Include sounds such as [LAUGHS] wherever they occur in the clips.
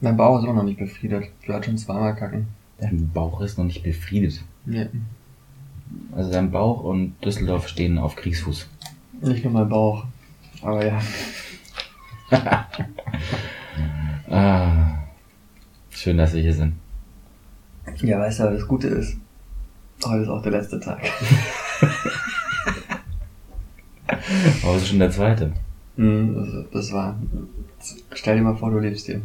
Mein Bauch ist immer noch nicht befriedet. Ich werde schon zweimal kacken. Dein Bauch ist noch nicht befriedet. Nee. Also dein Bauch und Düsseldorf stehen auf Kriegsfuß. Nicht nur mein Bauch. Aber ja. [LAUGHS] Ah, schön, dass wir hier sind. Ja, weißt du, was das Gute ist? Heute ist auch der letzte Tag. [LAUGHS] Aber es ist schon der zweite. Mhm, das, das war. Stell dir mal vor, du lebst hier.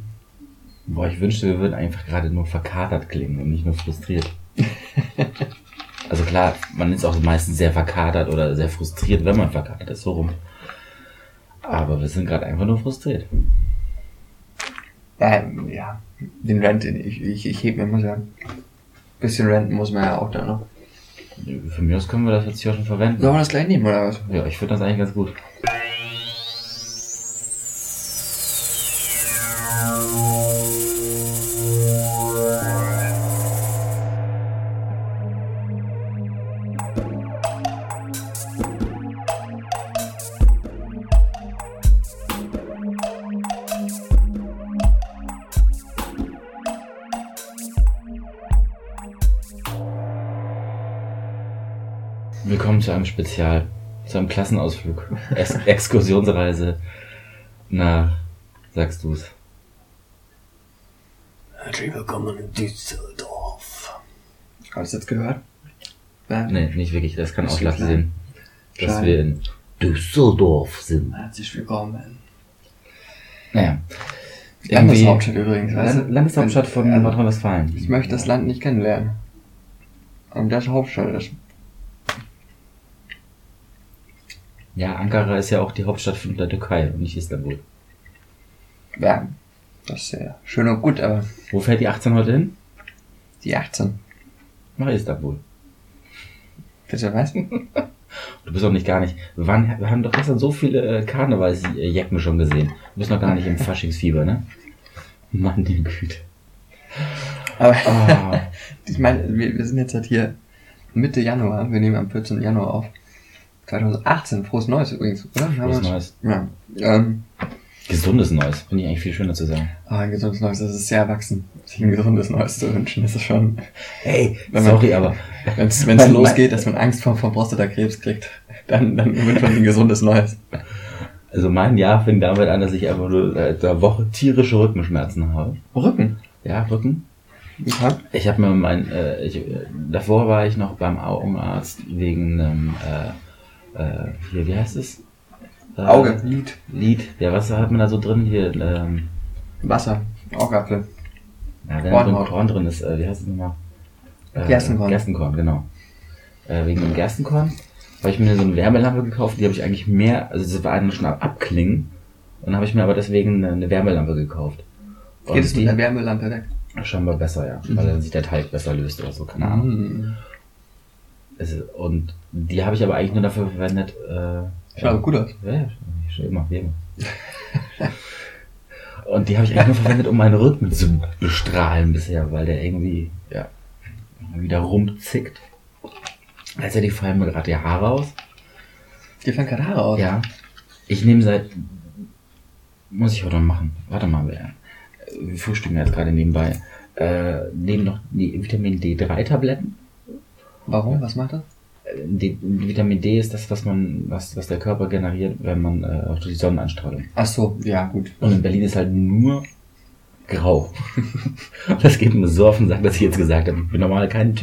Boah, ich wünschte, wir würden einfach gerade nur verkatert klingen und nicht nur frustriert. [LAUGHS] also klar, man ist auch meistens sehr verkatert oder sehr frustriert, wenn man verkatert ist, so rum. Aber wir sind gerade einfach nur frustriert. Ähm, ja, den den ich, ich, ich heb mir immer ja. Bisschen renten muss man ja auch da noch. Von mir aus können wir das jetzt hier auch schon verwenden. Sollen wir das gleich nehmen, oder was? Ja, ich finde das eigentlich ganz gut. Spezial, zu einem Klassenausflug, Ex [LAUGHS] Exkursionsreise nach, sagst du's, Herzlich willkommen in Düsseldorf. Hast du jetzt gehört? Ja. nee, nicht wirklich, das kann Ausschlag klar. sehen, dass Schade. wir in Düsseldorf sind. Herzlich willkommen. Naja, Landeshauptstadt übrigens. Land Landeshauptstadt von Also, Nordrhein-Westfalen. Ich möchte das Land nicht kennenlernen. Und das Hauptstadt ist. Ja, Ankara ist ja auch die Hauptstadt von der Türkei und nicht Istanbul. Ja, das ist ja schön und gut, aber Wo fährt die 18 heute hin? die 18. Nach Istanbul. Bitte was? [LAUGHS] Du bist doch nicht gar nicht. Wir, waren, wir haben doch gestern so viele äh, Karnevalsjacken schon gesehen. Du bist noch gar nicht im [LAUGHS] Faschingsfieber, ne? Mann, die Güte. Aber Ah, [LAUGHS] ich meine, wir, wir sind jetzt halt hier Mitte Januar. Wir nehmen am 14. Januar auf. 2018. Frohes Neues übrigens, oder? Frohes Neues. Ja. Ähm, gesundes Neues. Finde ich eigentlich viel schöner zu sagen. aber ein gesundes Neues, das ist sehr erwachsen. Sich ein gesundes Neues zu wünschen, das ist schon, Hey, man- sorry, aber wenn es losgeht, dass man Angst vor, vor Prostatakrebs kriegt, dann, dann wünscht man sich ein gesundes Neues. also mein Jahr fing damit an, dass ich einfach nur seit einer Woche tierische Rückenschmerzen habe. Rücken. Ja, Rücken. Ja. Ich habe mir mein, äh, ich, äh, davor war ich noch beim Augenarzt wegen einem, äh, äh, hier, wie heißt es? Äh, Auge, Lid, Lied. Ja, was hat man da so drin hier? Ähm, Wasser, Augapfel. ja, wenn Kornhaut. Korn drin ist, äh, wie heißt es nochmal? Äh, Gerstenkorn. Gerstenkorn, genau. Äh, wegen dem Gerstenkorn habe ich mir so eine Wärmelampe gekauft, die habe ich eigentlich mehr, also das war eigentlich schon ab Abklingen. Und dann habe ich mir aber deswegen eine, eine Wärmelampe gekauft. Und Geht es mit der Wärmelampe weg? scheinbar besser, ja. Weil dann sich der Teig besser löst oder so, keine Ahnung. Mhm. Und die habe ich aber eigentlich nur dafür verwendet. Äh, Schaut aber gut aus. Ja, schon immer, wie immer. [LAUGHS] Und die habe ich eigentlich nur verwendet, um meinen Rücken zu bestrahlen bisher, weil der irgendwie, ja, wieder rumzickt. Gleichzeitig fallen mir gerade die Haare aus. Dir fallen gerade Haare aus. Ja. Ich nehme seit, muss ich heute noch machen. Warte mal, wir, wir frühstücken jetzt gerade nebenbei. Äh, nehmen noch die Vitamin D3 Tabletten. Warum? Was macht das? Die, Vitamin D ist das, was man, was, was der Körper generiert, wenn man äh, durch die Sonnenanstrahlung. Ach so, ja, gut. Und in Berlin ist halt nur grau. [LAUGHS] das geht mir so auf den Sack, dass ich jetzt gesagt habe, ich bin normal kein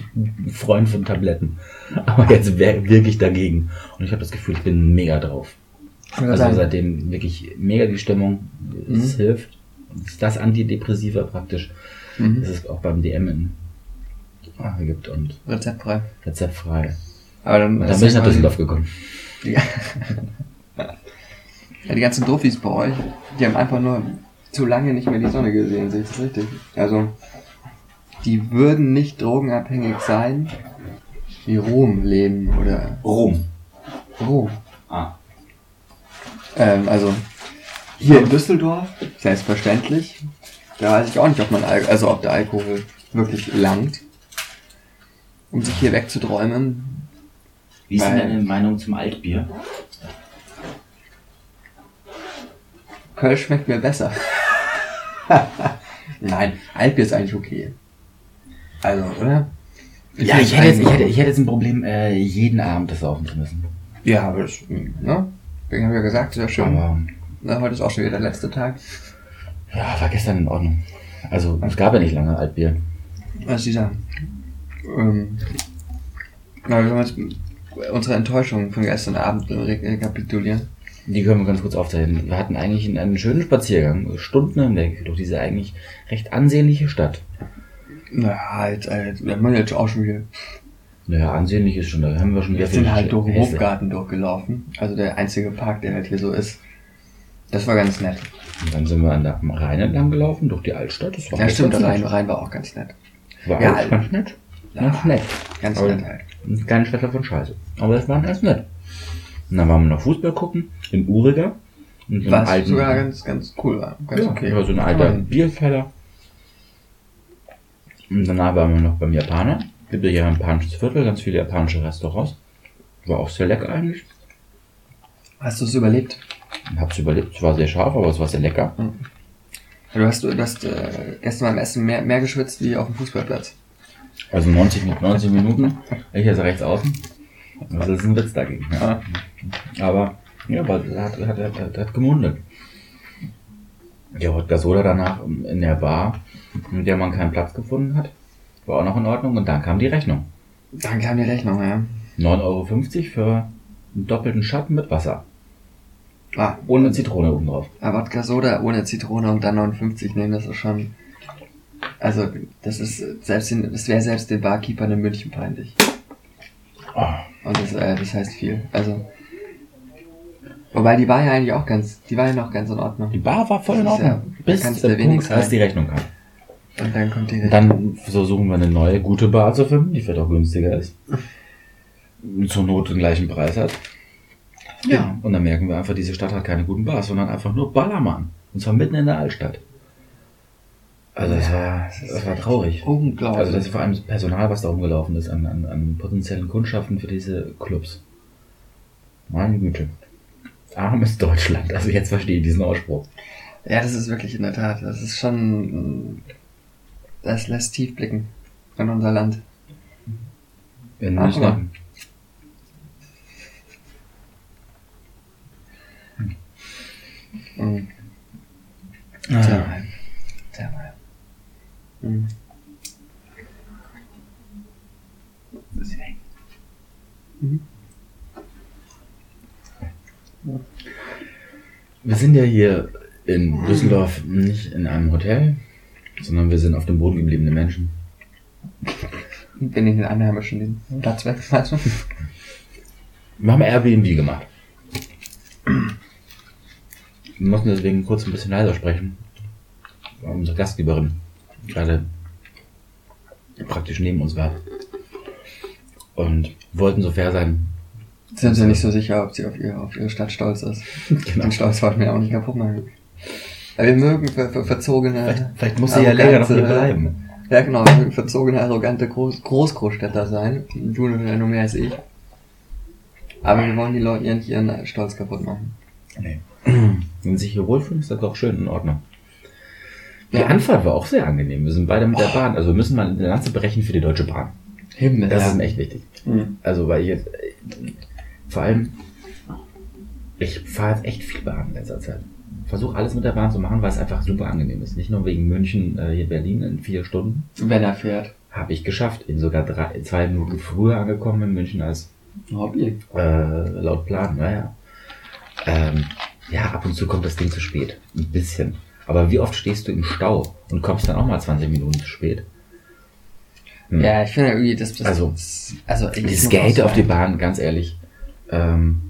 Freund von Tabletten. Aber jetzt wirklich dagegen. Und ich habe das Gefühl, ich bin mega drauf. Also seitdem wirklich mega die Stimmung. Es Mhm. hilft. Es ist das Antidepressiva praktisch. mhm. Das es auch beim DM in gibt und rezeptfrei. rezeptfrei. Aber dann, dann bin ich nach Düsseldorf gekommen. Ja. ja, die ganzen Doffis bei euch, die haben einfach nur zu lange nicht mehr die Sonne gesehen, sehe ich das richtig? Also, die würden nicht drogenabhängig sein, wie Rom leben oder Rom. Rom. Ah. Ähm, also, hier in Düsseldorf, selbstverständlich, da weiß ich auch nicht, ob man, Al also ob der Alkohol wirklich langt, um sich hier wegzuträumen. Wie ist denn deine Meinung zum Altbier? Kölsch schmeckt mir besser. [LAUGHS] Nein, Altbier ist eigentlich okay. Also, oder? Ja, ich hätte, jetzt, ich, hätte, ich hätte jetzt ein Problem, äh, jeden Abend das saufen zu müssen. Ja, aber das, ne? Deswegen habe ich ja gesagt, sehr schön. Aber Na, heute ist auch schon wieder der letzte Tag. ja, war gestern in Ordnung. Also es gab ja nicht lange Altbier. Was die sagen. Ähm, wir unsere Enttäuschung von gestern Abend re rekapitulieren. Die können wir ganz kurz aufzeichnen. Wir hatten eigentlich einen, schönen Spaziergang, Stunden hinweg, durch diese eigentlich recht ansehnliche Stadt. Na, jetzt, äh, jetzt, wir haben jetzt auch schon wieder. Naja, ansehnlich ist schon, da haben wir schon Wir wieder sind viel halt durch den. Hofgarten durchgelaufen. Also der einzige Park, der halt hier so ist. Das war ganz nett. Und dann sind wir an der, am Rhein entlang gelaufen, durch die Altstadt. Das war Ja, stimmt, der Rhein. Rhein war auch ganz nett. War Ja, alles ganz nett. Ganz nett. Ganz Aber- nett halt. Keine Schwester von Scheiße. Aber das war ganz nett. Und dann waren wir noch Fußball gucken, in Uriger. Und so Was alten- sogar ganz, ganz cool war. Ganz ja, okay. War so ein alter Bierfeller. Und danach waren wir noch beim Japaner. Gibt ja hier ein japanisches Viertel, ganz viele japanische Restaurants. War auch sehr lecker eigentlich. Hast du es überlebt? Hab's überlebt. Es war sehr scharf, aber es war sehr lecker. Du hast, du hast äh, gestern beim Essen mehr, mehr geschwitzt wie auf dem Fußballplatz. Also 90, Min- 90 Minuten. Ich jetzt rechts außen. Das ist ein Witz dagegen. Ja. Aber, ja, aber hat, hat, hat, hat, hat gemundet. Der Wodka Soda danach in der Bar, in der man keinen Platz gefunden hat, war auch noch in Ordnung. Und dann kam die Rechnung. Dann kam die Rechnung, ja. 9,50 Euro für einen doppelten Schatten mit Wasser. Ah, Ohne Zitrone oben drauf. aber Wodka Soda ohne Zitrone und dann 59 nehmen, das ist schon. Also, das ist selbst den, das wäre selbst den Barkeepern in München peinlich. Und das, äh, das heißt viel. Also. Wobei die war ja eigentlich auch ganz, die war ja noch ganz in Ordnung. Die Bar war voll in Das ja- Ordnung. da bis kannst der Punkt, als die Rechnung kam. Und dann kommt die Rechnung. dann versuchen wir eine neue, gute Bar zu finden, die vielleicht auch günstiger ist. Zur Not den gleichen Preis hat. Ja. Und dann merken wir einfach, diese Stadt hat keine guten Bars, sondern einfach nur Ballermann. Und zwar mitten in der Altstadt. Also das war, das war traurig. Unglaublich. Also das ist vor allem das Personal, was da rumgelaufen ist, an, an, an potenziellen Kundschaften für diese Clubs. Meine Güte. Armes Deutschland. Also jetzt verstehe ich diesen Ausspruch. Ja, das ist wirklich in der Tat. Das ist schon. Das lässt tief blicken in unser Land. In München aber- Mhm. Tja, Ah. mal. Tja, mal. Mhm. Mhm. Wir sind ja hier in Düsseldorf nicht in einem Hotel, sondern wir sind auf dem Boden gebliebene Menschen. Bin ich den Einheimischen den Platz weg, weißt du? Wir haben Airbnb gemacht. Wir mussten deswegen kurz ein bisschen leiser sprechen. Weil unsere Gastgeberin gerade praktisch neben uns war. Und wollten so fair sein. Sind sie nicht so sicher, ob sie auf ihre, auf ihre Stadt stolz ist. [LAUGHS] Genau. Den Stolz wollten wir auch nicht kaputt machen. Weil wir mögen ver, ver, verzogene. Vielleicht, vielleicht muss sie ja länger noch hier bleiben. Ja, genau, wir mögen verzogene, arrogante Groß Großgroßstädter sein. Du ja nur mehr als ich. Aber wir wollen die Leute ja nicht ihren Stolz kaputt machen. Nee. Wenn sie sich hier wohlfühlen, ist das doch schön in Ordnung. Die Ja. Anfahrt war auch sehr angenehm. Wir sind beide mit der Bahn. Also wir müssen mal eine Lanze brechen für die Deutsche Bahn. Himmel. Das ja. ist mir echt wichtig. Mhm. Also, weil ich jetzt, vor allem, ich fahre jetzt echt viel Bahn in letzter Zeit. Versuche alles mit der Bahn zu machen, weil es einfach super angenehm ist. Nicht nur wegen München, äh, hier Berlin in vier Stunden. Wenn er fährt. Habe ich geschafft. Bin sogar drei, zwei Minuten früher angekommen in München als Hobby. äh, laut Plan. Naja. Ähm, ja, ab und zu kommt das Ding zu spät. Ein bisschen. Aber wie oft stehst du im Stau und kommst dann auch mal 20 Minuten zu spät? Hm. Ja, ich finde irgendwie, das, das Also, also Dieses auch auf die Bahn, ganz ehrlich. Ähm,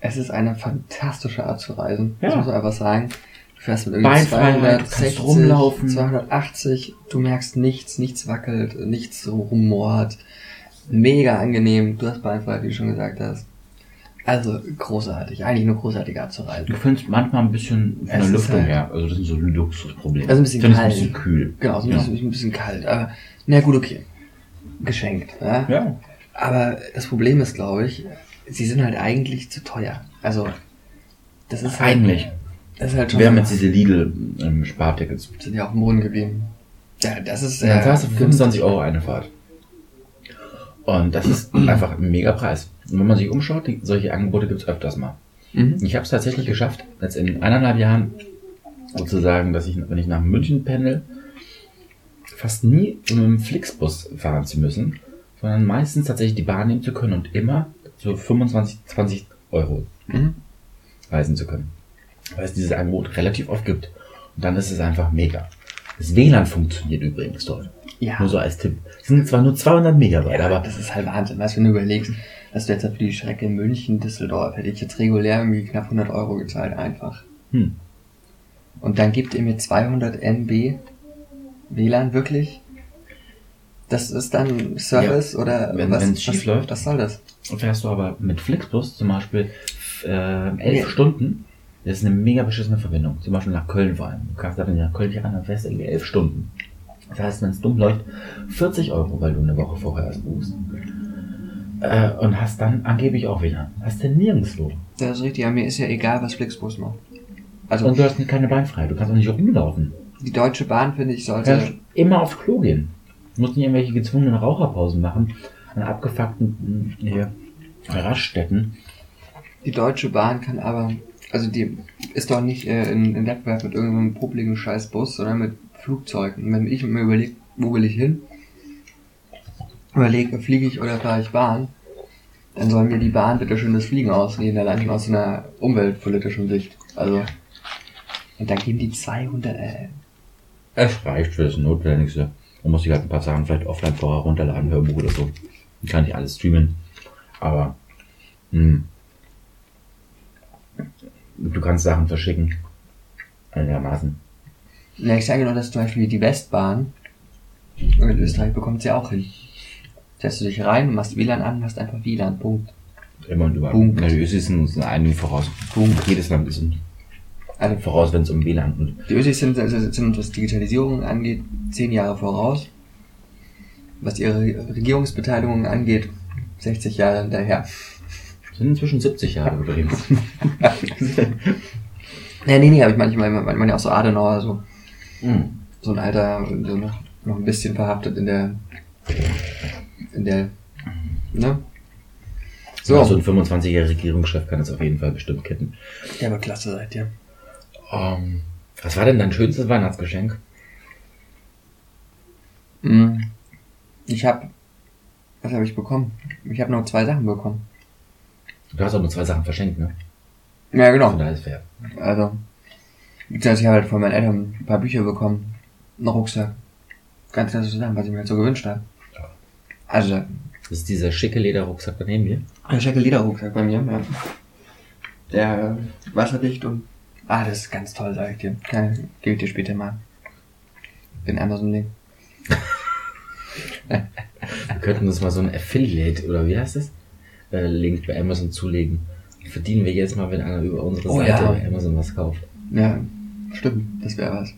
Es ist eine fantastische Art zu reisen. Ja. Das muss man einfach sagen. Du fährst mit irgendwie Beinfreiheit, du 260, kannst rumlaufen. 280, du merkst nichts, nichts wackelt, nichts rumort. Mega angenehm. Du hast Beinfreiheit, wie du schon gesagt hast. Also großartig. Eigentlich eine großartige Art zu reisen. Du findest manchmal ein bisschen von der ist Lüftung halt- her. Also das sind so Luxusprobleme. Also ein bisschen kalt. ein bisschen kühl. Genau, so ein Ja. bisschen, ein bisschen kalt. Aber na gut, okay. Geschenkt. Ja? Ja. Aber das Problem ist, glaube ich, sie sind halt eigentlich zu teuer. Also, das ist halt, Eigentlich. Das ist halt schon. Wir haben jetzt diese Lidl-Spartickets. sind ja auf dem Boden geblieben. Ja, das ist. Dann äh, zahlst du 25 Euro eine Fahrt. Und das ist [CLEARS THROAT] einfach ein mega Preis. Und wenn man sich umschaut, die, solche Angebote gibt's öfters mal. Mhm. Ich habe es tatsächlich geschafft, jetzt in eineinhalb Jahren sozusagen, dass ich, wenn ich nach München pendel, fast nie mit dem Flixbus fahren zu müssen, sondern meistens tatsächlich die Bahn nehmen zu können und immer so 25, 20 Euro Mhm. reisen zu können. Weil es dieses Angebot relativ oft gibt. Und dann ist es einfach mega. Das WLAN funktioniert übrigens dort. Ja. Nur so als Tipp. Es sind zwar nur 200 Megabyte, Ja, aber das ist halt Wahnsinn. Weißt du, wenn du überlegst, dass du jetzt für die Strecke München-Düsseldorf hätte ich jetzt regulär irgendwie knapp 100 Euro gezahlt, einfach. hm, Und dann gibt ihr mir 200 MB WLAN wirklich? Das ist dann Service oder wenn- was, schief was, läuft. was soll das? Fährst du aber mit Flixbus zum Beispiel äh, elf Nee. Stunden, das ist eine mega beschissene Verbindung. Zum Beispiel nach Köln vor allem. Du kannst da nach Köln hier ran, dann fährst du irgendwie elf Stunden. Das heißt, wenn es dumm läuft, 40 Euro, weil du eine Woche vorher erst buchst. Äh, und hast dann angeblich auch WLAN. Hast du nirgendwo. Das ist richtig, aber mir ist ja egal, was Flixbus macht. Also, Und du hast keine Beinfreiheit. Du kannst auch nicht rumlaufen. die Deutsche Bahn, finde ich, Du sollte... kannst immer aufs Klo gehen. Du musst nicht irgendwelche gezwungenen Raucherpausen machen an abgefuckten hier, Raststätten. Die Deutsche Bahn kann aber, also die ist doch nicht äh, in, in Wettbewerb mit irgendeinem publiken Scheißbus, sondern mit Flugzeugen. Und wenn ich mir überlege, wo will ich hin, überlege, fliege ich oder fahre ich Bahn, dann soll mir die Bahn bitte schön das Fliegen ausreden, allein schon aus einer umweltpolitischen Sicht. Also, und dann geben die 200, äh, Es reicht für das Notwendigste. Man muss sich halt ein paar Sachen vielleicht offline vorher runterladen, Hörbuch oder so. Ich kann nicht alles streamen. Aber hm, du kannst Sachen verschicken. Einigermaßen. na, ich sage nur, dass zum Beispiel die Westbahn in Österreich bekommt sie auch hin. Setzt du dich rein, machst WLAN an, hast einfach WLAN, Punkt. Immer und überall. Punkt. Die Ösis sind uns in einigen voraus. Punkt. Jedes Land ist Also voraus, wenn es um WLAN und Die Ösis sind, sind, sind, was Digitalisierung angeht, zehn Jahre voraus. Was ihre Regierungsbeteiligung angeht, 60 Jahre hinterher. sind inzwischen 70 Jahre übrigens. [LAUGHS] Nee, nee, nee, aber ich meine, ich meine, meine, meine auch so Adenauer, so, Hm. so ein Alter, so noch, noch ein bisschen verhaftet in der, in der, ne? So. So, so ein 25-jähriger Regierungschef kann es auf jeden Fall bestimmt kitten. ja, aber klasse seid ihr. Ähm, was war denn dein schönstes Weihnachtsgeschenk? Mm. Ich habe, was habe ich bekommen? Ich habe noch zwei Sachen bekommen. Du hast auch nur zwei Sachen verschenkt, ne? Ja, genau. Von daher ist fair. Also, ich habe halt von meinen Eltern ein paar Bücher bekommen. Einen Rucksack. Ganz klasse zusammen, was ich mir halt so gewünscht habe. Ja. Also, Das ist dieser schicke Lederrucksack daneben mir. ein schicke Lederrucksack bei mir, ja. Der äh, wasserdicht und. Ah, das ist ganz toll, sag ich dir. Kann, gebe ich dir später mal. Den Amazon-Link. [LAUGHS] Wir könnten uns mal so ein Affiliate oder wie heißt das? Äh, Link bei Amazon zulegen. Verdienen wir jetzt mal, wenn einer über unsere Oh Seite ja. bei Amazon was kauft. Ja, stimmt, das wäre was.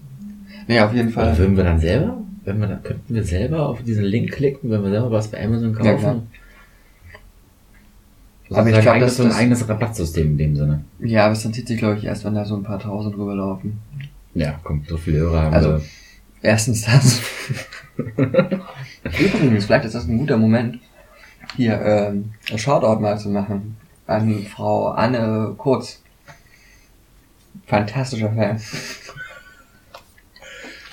Nee, auf jeden Oder Fall. würden wir dann selber, wenn wir dann, könnten wir selber auf diesen Link klicken, wenn wir selber was bei Amazon kaufen? Ja, klar. Aber Aber ich ich glaub, glaube, das ist so ein eigenes Rabattsystem in dem Sinne. Ja, aber es rentiert sich, glaube ich, erst, wenn da so ein paar tausend rüberlaufen. Ja, kommt, so viele Hörer haben Also- wir. Erstens das. Übrigens, vielleicht ist das ein guter Moment, hier ähm, ein Shoutout mal zu machen an Frau Anne Kurz. Fantastischer Fan.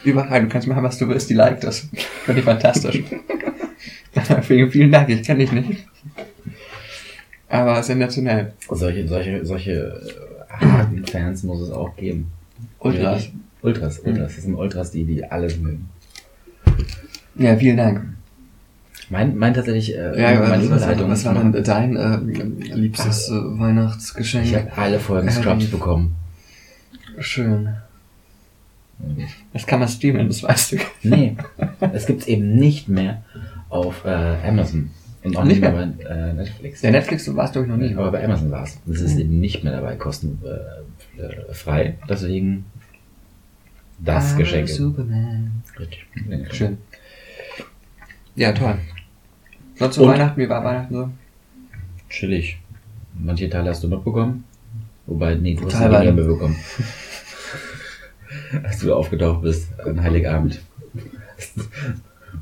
Überall, du kannst machen, was du willst, die liked das. Finde ich fantastisch. vielen, vielen Dank, ich kenne dich nicht. Aber sensationell. Solche, solche, solche äh, harten Fans muss es auch geben. Ultras. Ultras, Ultras. Das sind Ultras, die, die alles mögen. Ja, vielen Dank. Mein, mein tatsächlich, äh, Ja, meine was, was, Überleitung. was war denn dein äh, liebstes äh, Weihnachtsgeschenk? Ich habe alle Folgen Äh, Scrubs die- bekommen. Schön. Das kann man streamen, das weißt du. Nee, es gibt's eben nicht mehr auf äh, Amazon. Und auch Nicht mehr bei äh, Netflix. Der Netflix, du warst, glaube ich, noch nie. Aber bei Amazon war's. Das ist eben nicht mehr dabei kostenfrei. Äh. Deswegen das Ah, Geschenk. Superman. Richtig. Schön. Ja, toll. Sonst zu? Weihnachten, wie war Weihnachten so? Chillig. Manche Teile hast du noch bekommen. Wobei, nee, du hast die mehr bekommen. [LAUGHS] als du aufgetaucht bist an Heiligabend.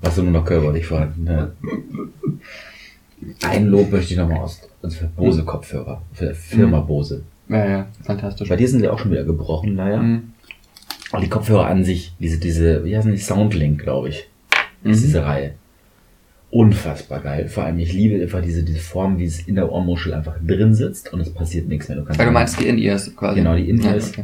Warst du nur noch körperlich vorhanden. Ne? Ein Lob möchte ich nochmal aus. Also für Bose Kopfhörer. Für die Firma Bose. Ja, ja, fantastisch. Bei dir sind die auch schon wieder gebrochen, naja. Mhm. Und die Kopfhörer an sich, diese, diese, wie heißen die? Soundlink, glaube ich. Ist Mhm. diese Reihe. Unfassbar geil. Vor allem, ich liebe einfach diese, diese Form, wie es in der Ohrmuschel einfach drin sitzt und es passiert nichts mehr. Du kannst Weil du meinst die In-Ears quasi. Genau, die In-Ears. Ja,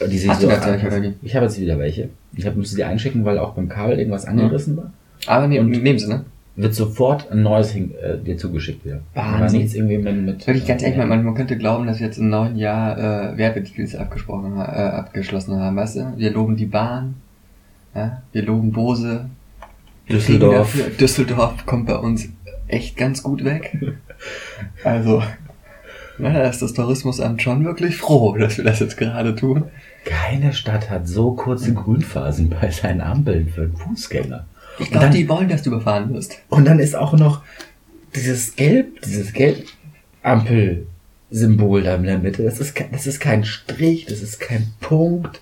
okay. die Hast du da welche? Ich habe jetzt wieder welche. Ich hab, musste die einschicken, weil auch beim Kabel irgendwas angerissen war. Aber ne, Und- nehmen sie, ne? Wird sofort ein neues hin, äh, dir zugeschickt wieder. Wahnsinn. Aber nichts irgendwie mit, mit Wirklich ganz ehrlich, man, man könnte glauben, dass wir jetzt im neuen Jahr äh, Werbedeals abgesprochen, äh, abgeschlossen haben, weißt du? Wir loben die Bahn, ja? wir loben Bose. Düsseldorf. dafür- Düsseldorf kommt bei uns echt ganz gut weg. [LAUGHS] Also, na, da ist das Tourismusamt schon wirklich froh, dass wir das jetzt gerade tun. Keine Stadt hat so kurze Grünphasen bei seinen Ampeln für einen Fußgänger. Ich Und glaube, dann- die wollen, dass du überfahren wirst. Und dann ist auch noch dieses Gelb, dieses Gelb-Ampel-Symbol da in der Mitte. Das ist, das ist kein Strich, das ist kein Punkt.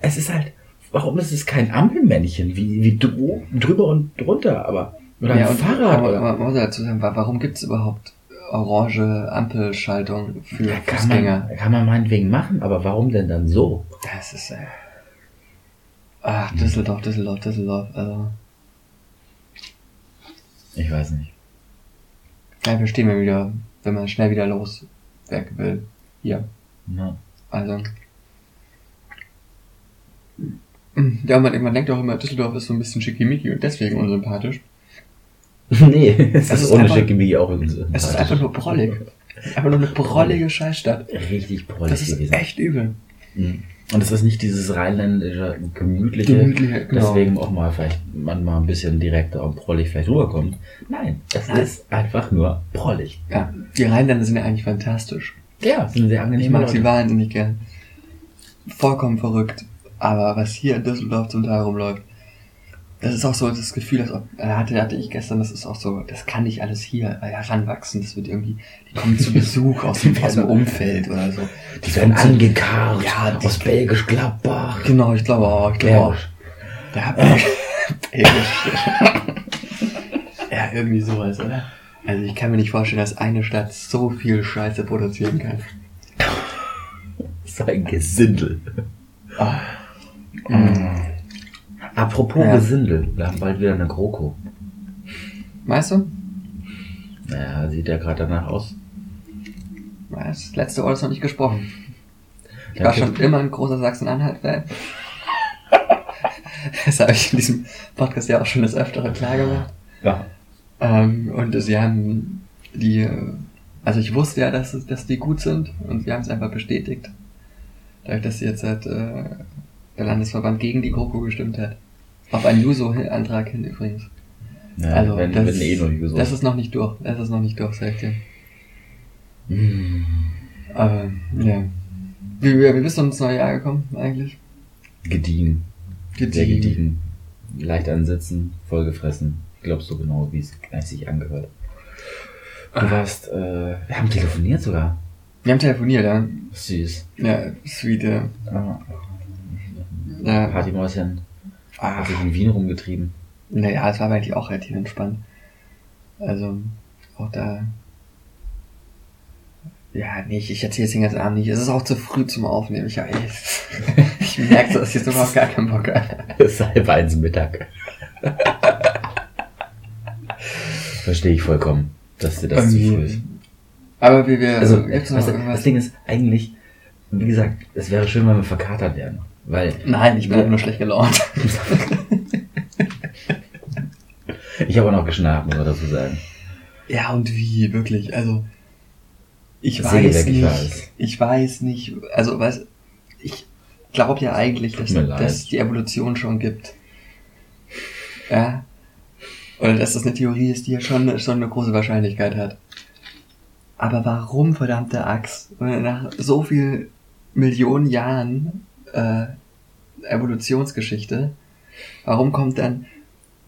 Es ist halt, warum ist es kein Ampelmännchen, wie, wie dr drüber und drunter, aber, oder ein und Fahrrad, aber, oder? aber man muss dazu sagen, wa- warum gibt es überhaupt orange Ampelschaltung für Ja, kann Fußgänger? man, kann man meinetwegen machen, aber warum denn dann so? Das ist, äh, ach, Düsseldorf, Düsseldorf, Düsseldorf, also, Ich weiß nicht. ja, verstehen wir wieder, wenn man schnell wieder los weg will. Hier, Ja. also. Ja, man, man denkt auch immer, Düsseldorf ist so ein bisschen schickimicki und deswegen unsympathisch. [LAUGHS] nee, es ist ist ohne einfach- Chemie auch irgendwie Es ist einfach nur prollig. Einfach nur eine prollige Scheißstadt. richtig prollig Das ist gewesen. echt übel. Mhm. Und es ist nicht dieses rheinländische, gemütliche, Gemütliche, genau. deswegen auch mal vielleicht manchmal ein bisschen direkter und prollig vielleicht rüberkommt. Nein, es Nein. ist einfach nur prollig. Ja, die Rheinländer sind ja eigentlich fantastisch. Ja, sind sehr Ich angenehme mag sie wahnsinnig gern. Vollkommen verrückt. Aber was hier in Düsseldorf zum Teil rumläuft, das ist auch so das Gefühl, das hatte, hatte ich gestern, das ist auch so, das kann nicht alles hier heranwachsen. Das wird irgendwie, die kommen zu Besuch aus dem, aus dem Umfeld oder so. Die werden kommen zu- angekarrt Ja, die- aus Belgisch Gladbach. Genau, ich glaube auch, ich glaube auch. Bergisch. Ja, [LAUGHS] ja, irgendwie sowas, oder? Also ich kann mir nicht vorstellen, dass eine Stadt so viel Scheiße produzieren kann. So ein Gesindel. Ah. Apropos Ja. Gesindel, wir haben bald wieder eine GroKo. Weißt du? Naja, sieht ja gerade danach aus. Das letzte Wort ist noch nicht gesprochen. Ich war schon immer ein großer Sachsen-Anhalt-Fan. [LAUGHS] Das habe ich in diesem Podcast ja auch schon des Öfteren klar gemacht. Ja. Ähm, und sie haben die, also ich wusste ja, dass, dass die gut sind und sie haben es einfach bestätigt. Dadurch, dass sie jetzt halt, äh, der Landesverband gegen die GroKo gestimmt hat. Auf einen Juso-Antrag hin übrigens. ja also wenn, das, wenn eh nur so. das ist noch nicht durch. Das ist noch nicht durch, sag ich dir. Mm. Aber, ja. Wie, wie, bist du ins neue Jahr gekommen eigentlich? Gediegen. Sehr Gediegen. gediegen. Leicht ansitzen, vollgefressen. Glaubst du genau, wie es sich angehört. Du Ah. warst, äh, wir haben telefoniert sogar. Wir haben telefoniert, ja. Süß. Ja, sweet, ja. Ah, ja. Partymäuschen. Hat Ach, sich in Wien rumgetrieben. naja, es war eigentlich auch relativ entspannt. Also, auch da. Ja, nee, ich, ich erzähle jetzt den ganzen Abend nicht. Es ist auch zu früh zum Aufnehmen. Ich, ey, [LAUGHS] ich merke, dass ich jetzt überhaupt gar keinen Bock habe. Es ist halb eins Mittag. Verstehe ich vollkommen, dass dir das zu Irgendwie- früh ist. Aber wie wir. Also, weißt du, das Ding ist eigentlich, wie gesagt, es wäre schön, wenn wir verkatert wären. Weil Nein, ich bin einfach nur schlecht gelaunt. [LAUGHS] ich habe auch noch geschnarcht, muss man dazu sagen. Ja, und wie, wirklich, also. Ich Sehr weiß weg, ich nicht. weiß. Ich weiß nicht. Also, was. Ich glaube ja eigentlich, dass, es die Evolution schon gibt. Ja. Oder dass das eine Theorie ist, die ja schon, schon eine große Wahrscheinlichkeit hat. Aber warum, verdammte Axt, nach so viel Millionen Jahren äh, Evolutionsgeschichte, warum kommt dann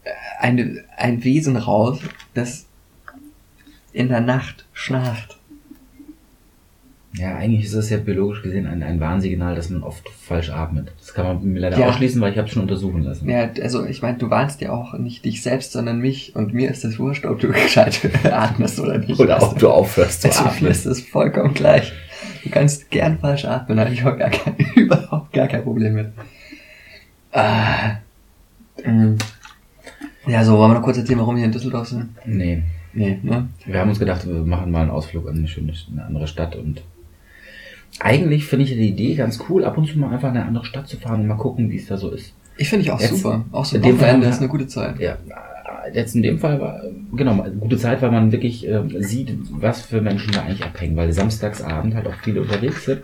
äh, eine, ein Wesen raus, das in der Nacht schnarcht? Ja, eigentlich ist es ja biologisch gesehen ein, ein Warnsignal, dass man oft falsch atmet. Das kann man mir leider Ja. ausschließen, weil ich habe es schon untersuchen lassen. Ja, also ich meine, du warnst ja auch nicht dich selbst, sondern mich. Und mir ist es wurscht, ob du [LAUGHS] gescheit atmest oder nicht. Oder ob du aufhörst zu Also mir atmen. ist es vollkommen gleich. Du kannst gern falsch atmen, habe ich auch gar kein, [LAUGHS] überhaupt gar kein Problem mit. Ah, ähm, ja, so, wollen wir noch kurz erzählen, warum wir hier in Düsseldorf sind? Nee. Nee, ne? Wir haben uns gedacht, wir machen mal einen Ausflug an eine schöne, eine andere Stadt und eigentlich finde ich die Idee ganz cool, ab und zu mal einfach in eine andere Stadt zu fahren und mal gucken, wie es da so ist. Ich finde ich auch Jetzt- super. Auch so in ein dem Fall Wochenende ist eine gute Zeit. Ja, jetzt in dem Fall war, genau, eine gute Zeit, weil man wirklich äh, sieht, was für Menschen da eigentlich abhängen, weil samstagsabend halt auch viele unterwegs sind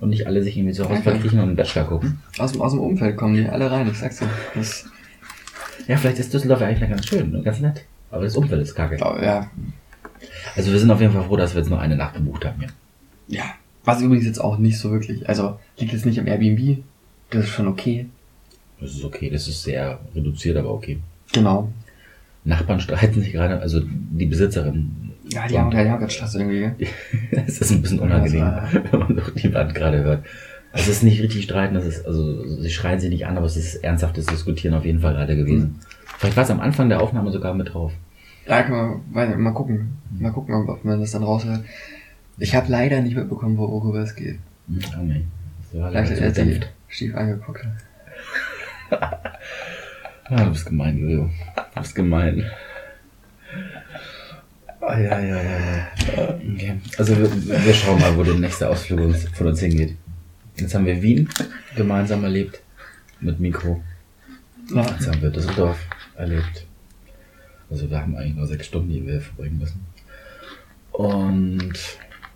und nicht alle sich irgendwie zu Hause Okay. verkriechen und einen Bachelor gucken. Aus dem, aus dem Umfeld kommen die alle rein, ich sag's dir. Das, Ja, vielleicht ist Düsseldorf ja eigentlich ganz schön, ne? ganz nett. Aber das Umfeld ist kacke. glaub, ja, Also wir sind auf jeden Fall froh, dass wir jetzt nur eine Nacht gebucht haben hier. ja. Was übrigens jetzt auch nicht so wirklich, also liegt jetzt nicht im Airbnb, das ist schon okay. Das ist okay, das ist sehr reduziert, aber okay. Genau. Nachbarn streiten sich gerade, also die Besitzerin. Ja, die haben, gerade Stress irgendwie, [LAUGHS] es ist ein bisschen unangenehm, Also- wenn man doch die Wand gerade hört. Es ist nicht richtig streiten, das ist, also sie schreien sie nicht an, aber es ist ernsthaftes Diskutieren auf jeden Fall gerade gewesen. Vielleicht war es am Anfang der Aufnahme sogar mit drauf. Ja, kann man, mal gucken. Mal gucken, ob- man das dann raushört. Ich habe leider nicht mitbekommen, worüber es geht. Hm, war leider Vielleicht hat er sie schief angeguckt. [LAUGHS] Ah, du bist gemein, Jojo. Du bist gemein. Ah, ja, ja, ja, ja. Okay. Also wir, wir schauen mal, wo der nächste Ausflug uns, von uns hingeht. Jetzt haben wir Wien gemeinsam erlebt. Mit Mikro. Jetzt haben wir Düsseldorf erlebt. Also wir haben eigentlich nur sechs Stunden, die wir verbringen müssen. Und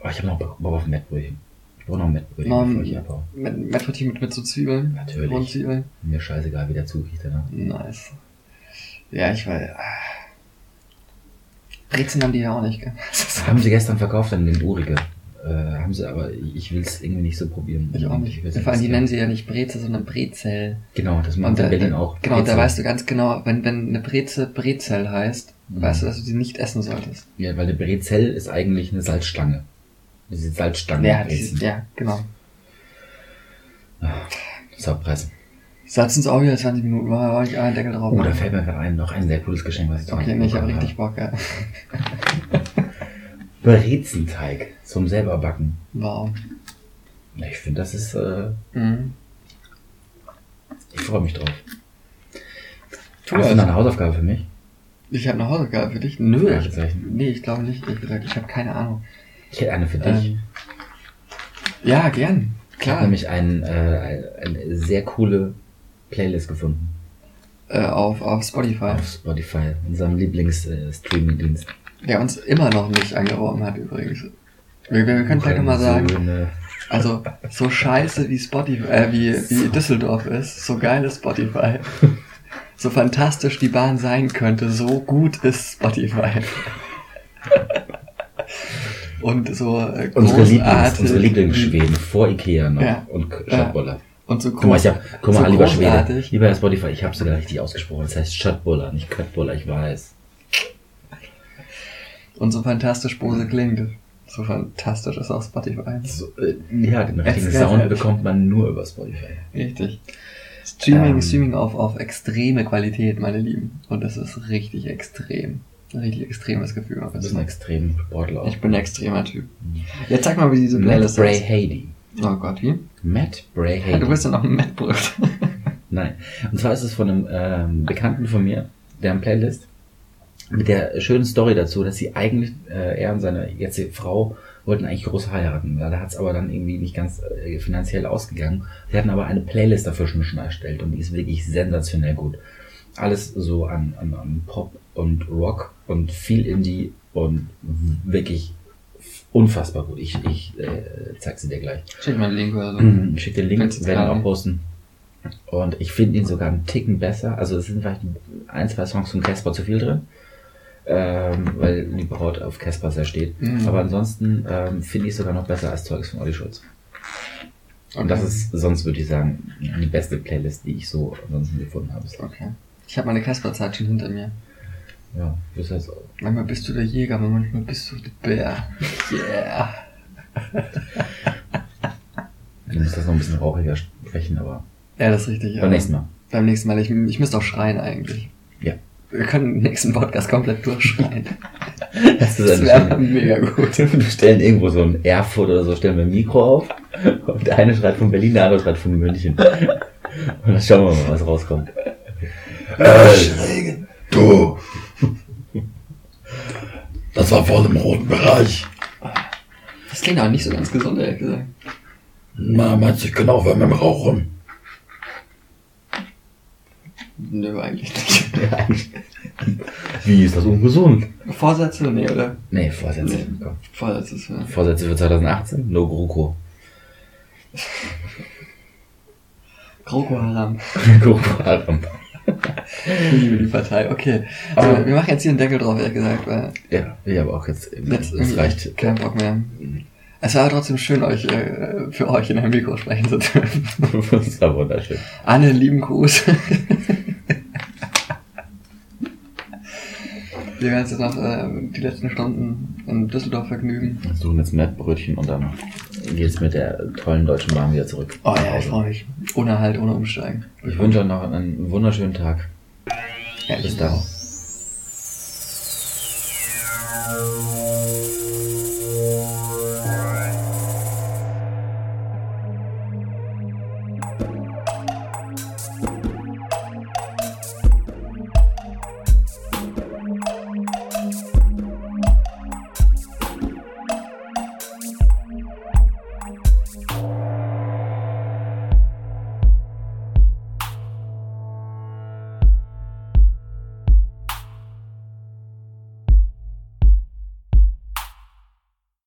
oh, ich habe noch Bock Bock auf Mettbrötchen. Ich brauche noch Mettbrötchen, bevor ich abhaue. Mit, mit, so Zwiebeln. Natürlich. Rundzwiebeln. Mir scheißegal, wie der Zug riecht danach. Nice. Ja, ich weiß. Brezen haben die ja auch nicht, gell? [LAUGHS] Das haben sie gestern verkauft an den Urige. Äh, haben sie, aber ich will es irgendwie nicht so probieren. Ich auch nicht. will's Vor allem, die nennen sie ja nicht Breze, sondern Brezel. Genau, das machen sie in da, Berlin auch. Genau, da Brezel. weißt du ganz genau, wenn, wenn eine Breze Brezel heißt, Mhm. weißt du, dass du sie nicht essen solltest. Ja, weil eine Brezel ist eigentlich eine Salzstange. Diese Salzstange. Ja, dieses, ja, genau. Saupreis. Salzen es auch wieder 20 Minuten, war war ich einen Deckel drauf. Oh, da fällt mir gerade ein, noch ein sehr cooles Geschenk, was ich zu Okay, nee, ich habe richtig Bock, ja. [LAUGHS] Brezenteig zum selber backen. Wow. Ich finde, das ist, äh, Mhm. ich freue mich drauf. Tu Hast du noch eine Hausaufgabe für mich? Ich habe eine Hausaufgabe für dich. Nö. Nee, ich glaube nicht. Ich, ich habe keine Ahnung. Ich hätte eine für dich. Ähm, ja, gern. Ich habe Klar. nämlich ein, äh, eine sehr coole Playlist gefunden. Äh, auf, auf Spotify. Auf Spotify, unserem Lieblings-Streaming-Dienst. Der uns immer noch nicht angeworben hat übrigens. Wir, wir können vielleicht nochmal sagen, also so scheiße wie Spotify, äh, wie, wie Düsseldorf ist, so geil ist Spotify. So fantastisch die Bahn sein könnte, so gut ist Spotify. [LAUGHS] Und so äh, Unsere, Lieblings, unsere Lieblingsschweden vor Ikea noch Ja. und. Schöttbuller. Und so Guck mal, ich hab, guck mal, so lieber Schwede, lieber Herr Spotify, ich habe sogar richtig ausgesprochen. Das heißt Schöttbuller, nicht Köttbuller, ich weiß. Und so fantastisch Bose klingt. So fantastisch ist auch Spotify. So, äh, ja, den richtigen Sound geht's. bekommt man nur über Spotify. Richtig. Streaming, Ähm. Streaming auf, auf extreme Qualität, meine Lieben. Und das ist richtig extrem. Ein richtig extremes Gefühl. Du bist ein extrem Sportler auch. Ich bin ein extremer Typ. Jetzt sag mal, wie diese Matt Playlist Bray heißt. Hady. Oh Gott, wie? Matt Bray Ja, Hady. du bist ja noch ein Mettbrot. [LAUGHS] Nein. Und zwar ist es von einem ähm, Bekannten von mir, der eine Playlist mit der schönen Story dazu, dass sie eigentlich, äh, er und seine jetzige Frau wollten eigentlich groß heiraten. Ja, da hat es aber dann irgendwie nicht ganz äh, finanziell ausgegangen. Sie hatten aber eine Playlist dafür schon, schon erstellt und die ist wirklich sensationell gut. Alles so an, an, an Pop und Rock und viel Indie und wirklich unfassbar gut. Ich, ich äh, zeig sie dir gleich. Schick mal den Link oder so. Mhm, Schick den Link, werden ihn auch posten. Und ich finde ihn sogar einen Ticken besser. Also es sind vielleicht ein, zwei Songs von Casper zu viel drin. Ähm, weil die Braut auf Casper sehr steht. Mhm. Aber ansonsten ähm, finde ich sogar noch besser als Zeugs von Olli Schulz. Und das Okay. ist, sonst würde ich sagen, die beste Playlist, die ich so ansonsten gefunden habe. Okay. Ich habe meine Casper-Zeit schon hinter mir. Ja, das heißt, Manchmal bist du der Jäger, aber manchmal bist du der Bär. Yeah. [LAUGHS] Du musst das noch ein bisschen rauchiger sprechen, aber Ja, das ist richtig. beim nächsten Mal. Beim nächsten Mal. Ich, ich müsste auch schreien eigentlich. Ja. Wir können den nächsten Podcast komplett durchschreien. [LAUGHS] Das Das wäre mega gut. [LAUGHS] Wir stellen irgendwo so ein Erfurt oder so, stellen wir ein Mikro auf und der eine schreit von Berlin, der andere schreit von München. Und dann schauen wir mal, was rauskommt. Ey, du. Das war voll im roten Bereich. Das klingt aber nicht so ganz gesund, ehrlich gesagt. Na, meinst du, ich kann mit dem Rauchen? Nö, eigentlich nicht. Wie ist das ungesund? Vorsätze? Nee, oder? Nee, Vorsätze. Nee. Komm. Vorsätze ist ja. Vorsätze für 2018? No GroKo. Kroko Haram. [LAUGHS] GroKo Haram. Liebe die Partei. Okay. Aber- Aber wir machen jetzt hier einen Deckel drauf, ehrlich gesagt, weil Ja, ich habe auch jetzt, jetzt irgendwie reicht. kein Bock mehr. Es war aber trotzdem schön, euch äh, für euch in einem Mikro sprechen zu dürfen. [LAUGHS] Das war wunderschön. Anne, lieben Gruß. Wir werden uns jetzt noch äh, die letzten Stunden in Düsseldorf vergnügen. Wir suchen jetzt Mettbrötchen und dann geht's mit der tollen deutschen Bahn wieder zurück. Oh ja, ich freue mich. Ohne Halt, ohne Umsteigen. Ich wünsche euch noch einen wunderschönen Tag. Ja, Bis dann.